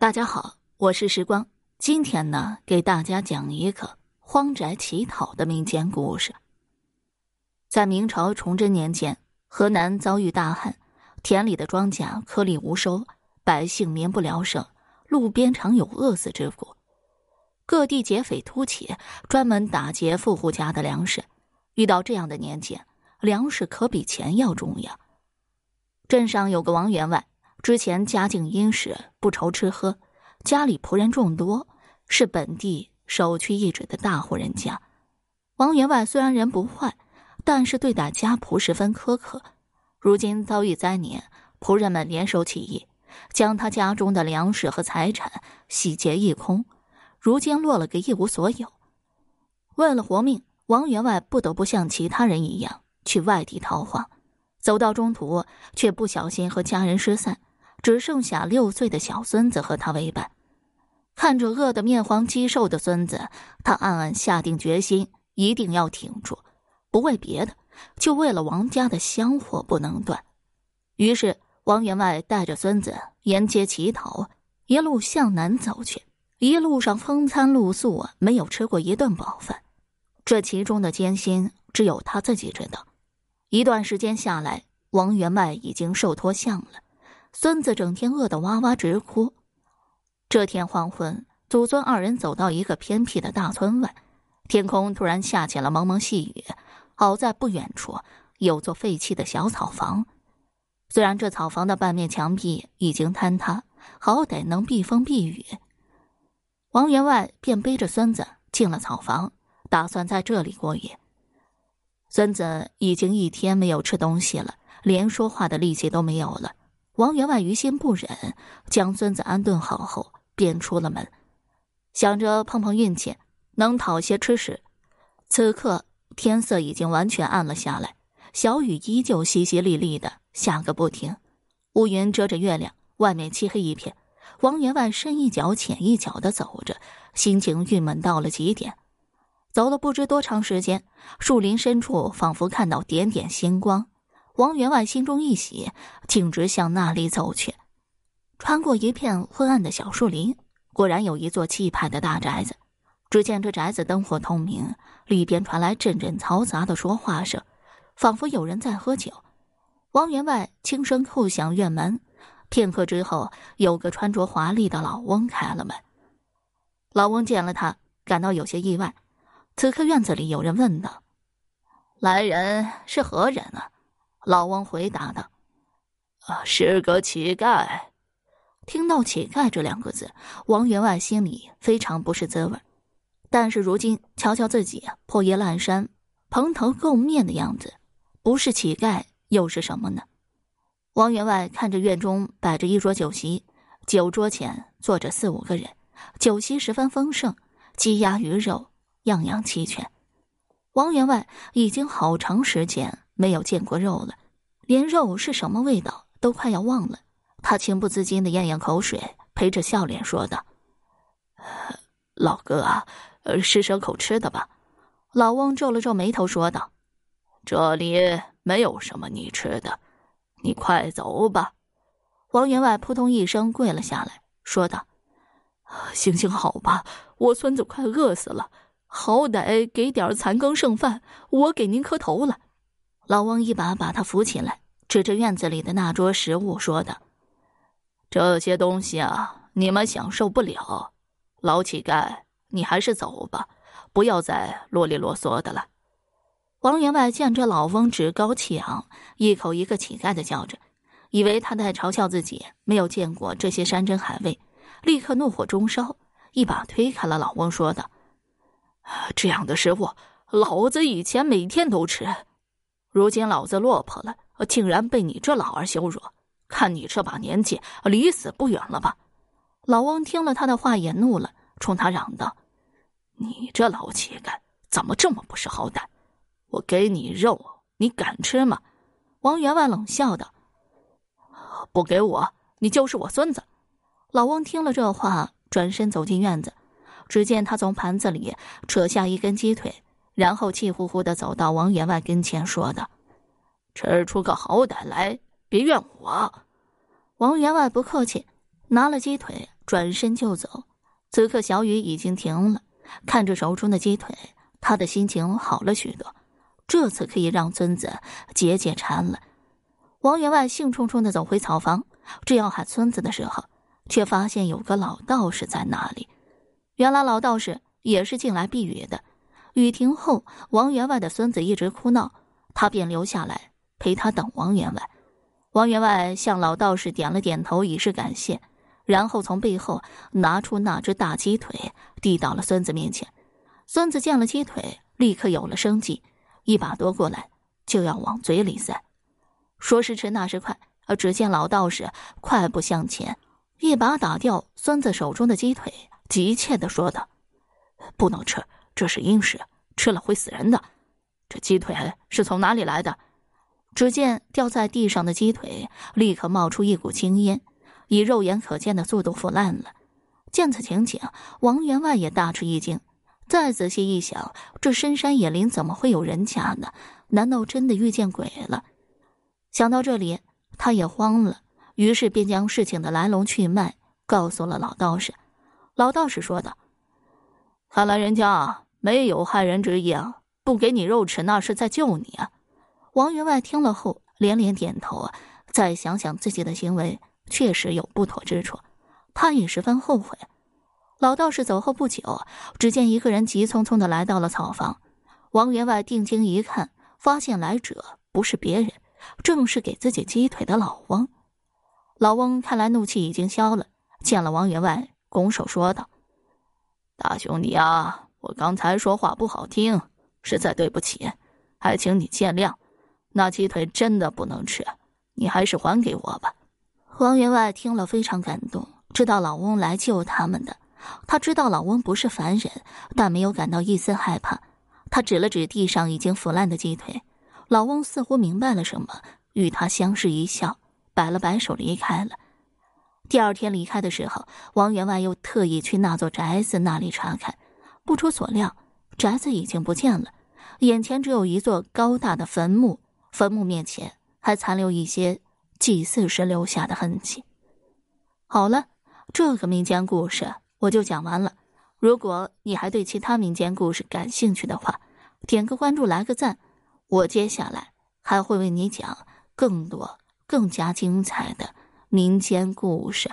大家好，我是时光。今天呢，给大家讲一个荒宅乞讨的民间故事。在明朝崇祯年间，河南遭遇大旱，田里的庄稼颗粒无收，百姓民不聊生，路边常有饿死之苦。各地劫匪突起，专门打劫富户家的粮食。遇到这样的年节，粮食可比钱要重要。镇上有个王员外。之前家境殷实，不愁吃喝，家里仆人众多，是本地首屈一指的大户人家。王员外虽然人不坏，但是对待家仆十分苛刻。如今遭遇灾年，仆人们联手起义，将他家中的粮食和财产洗劫一空，如今落了个一无所有。为了活命，王员外不得不像其他人一样去外地逃荒，走到中途却不小心和家人失散。只剩下六岁的小孙子和他为伴，看着饿得面黄肌瘦的孙子，他暗暗下定决心，一定要挺住，不为别的，就为了王家的香火不能断。于是，王员外带着孙子沿街乞讨，一路向南走去。一路上风餐露宿，没有吃过一顿饱饭，这其中的艰辛只有他自己知道。一段时间下来，王员外已经瘦脱相了。孙子整天饿得哇哇直哭。这天黄昏，祖孙二人走到一个偏僻的大村外，天空突然下起了蒙蒙细雨。好在不远处有座废弃的小草房，虽然这草房的半面墙壁已经坍塌，好歹能避风避雨。王员外便背着孙子进了草房，打算在这里过夜。孙子已经一天没有吃东西了，连说话的力气都没有了。王员外于心不忍，将孙子安顿好后，便出了门，想着碰碰运气，能讨些吃食。此刻天色已经完全暗了下来，小雨依旧淅淅沥沥的下个不停，乌云遮着月亮，外面漆黑一片。王员外深一脚浅一脚的走着，心情郁闷到了极点。走了不知多长时间，树林深处仿佛看到点点星光。王员外心中一喜，径直向那里走去。穿过一片昏暗的小树林，果然有一座气派的大宅子。只见这宅子灯火通明，里边传来阵阵嘈杂的说话声，仿佛有人在喝酒。王员外轻声叩响院门，片刻之后，有个穿着华丽的老翁开了门。老翁见了他，感到有些意外。此刻院子里有人问道：“来人是何人啊？”老翁回答道：“啊，是个乞丐。”听到“乞丐”这两个字，王员外心里非常不是滋味。但是如今瞧瞧自己破衣烂衫、蓬头垢面的样子，不是乞丐又是什么呢？王员外看着院中摆着一桌酒席，酒桌前坐着四五个人，酒席十分丰盛，鸡鸭鱼肉样样齐全。王员外已经好长时间。没有见过肉了，连肉是什么味道都快要忘了。他情不自禁的咽咽口水，陪着笑脸说道：“老哥啊，施舍口吃的吧。”老翁皱了皱眉头说道：“这里没有什么你吃的，你快走吧。”王员外扑通一声跪了下来，说道：“行行好吧，我孙子快饿死了，好歹给点残羹剩饭，我给您磕头了。”老翁一把把他扶起来，指着院子里的那桌食物说道：“这些东西啊，你们享受不了。老乞丐，你还是走吧，不要再啰里啰嗦的了。”王员外见这老翁趾高气昂，一口一个乞丐的叫着，以为他在嘲笑自己没有见过这些山珍海味，立刻怒火中烧，一把推开了老翁，说道：“这样的食物，老子以前每天都吃。”如今老子落魄了，竟然被你这老儿羞辱！看你这把年纪，离死不远了吧？老翁听了他的话也怒了，冲他嚷道：“你这老乞丐，怎么这么不识好歹？我给你肉，你敢吃吗？”王员外冷笑道：“不给我，你就是我孙子！”老翁听了这话，转身走进院子，只见他从盘子里扯下一根鸡腿。然后气呼呼的走到王员外跟前，说道：“吃出个好歹来，别怨我。”王员外不客气：“拿了鸡腿，转身就走。此刻小雨已经停了，看着手中的鸡腿，他的心情好了许多。这次可以让孙子解解馋了。王员外兴冲冲的走回草房，正要喊孙子的时候，却发现有个老道士在那里。原来老道士也是进来避雨的。雨停后，王员外的孙子一直哭闹，他便留下来陪他等王员外。王员外向老道士点了点头，以示感谢。然后从背后拿出那只大鸡腿，递到了孙子面前。孙子见了鸡腿，立刻有了生机，一把夺过来，就要往嘴里塞。说时迟，那时快，而只见老道士快步向前，一把打掉孙子手中的鸡腿，急切的说道：“不能吃，这是阴食，吃了会死人的。这鸡腿是从哪里来的？”只见掉在地上的鸡腿立刻冒出一股青烟。以肉眼可见的速度腐烂了。见此情景，王员外也大吃一惊。再仔细一想，这深山野林怎么会有人家呢？难道真的遇见鬼了？想到这里，他也慌了，于是便将事情的来龙去脉告诉了老道士。老道士说道：“看来人家没有害人之意啊，不给你肉吃，那是在救你啊。”王员外听了后连连点头啊。再想想自己的行为。确实有不妥之处，他也十分后悔。老道士走后不久，只见一个人急匆匆的来到了草房。王员外定睛一看，发现来者不是别人，正是给自己鸡腿的老翁。老翁看来怒气已经消了，见了王员外，拱手说道：“大兄弟啊，我刚才说话不好听，实在对不起，还请你见谅。那鸡腿真的不能吃，你还是还给我吧。”王员外听了非常感动，知道老翁来救他们的。他知道老翁不是凡人，但没有感到一丝害怕。他指了指地上已经腐烂的鸡腿，老翁似乎明白了什么，与他相视一笑，摆了摆手离开了。第二天离开的时候，王员外又特意去那座宅子那里查看，不出所料，宅子已经不见了，眼前只有一座高大的坟墓，坟墓面前还残留一些。祭祀时留下的痕迹。好了，这个民间故事我就讲完了。如果你还对其他民间故事感兴趣的话，点个关注，来个赞，我接下来还会为你讲更多、更加精彩的民间故事。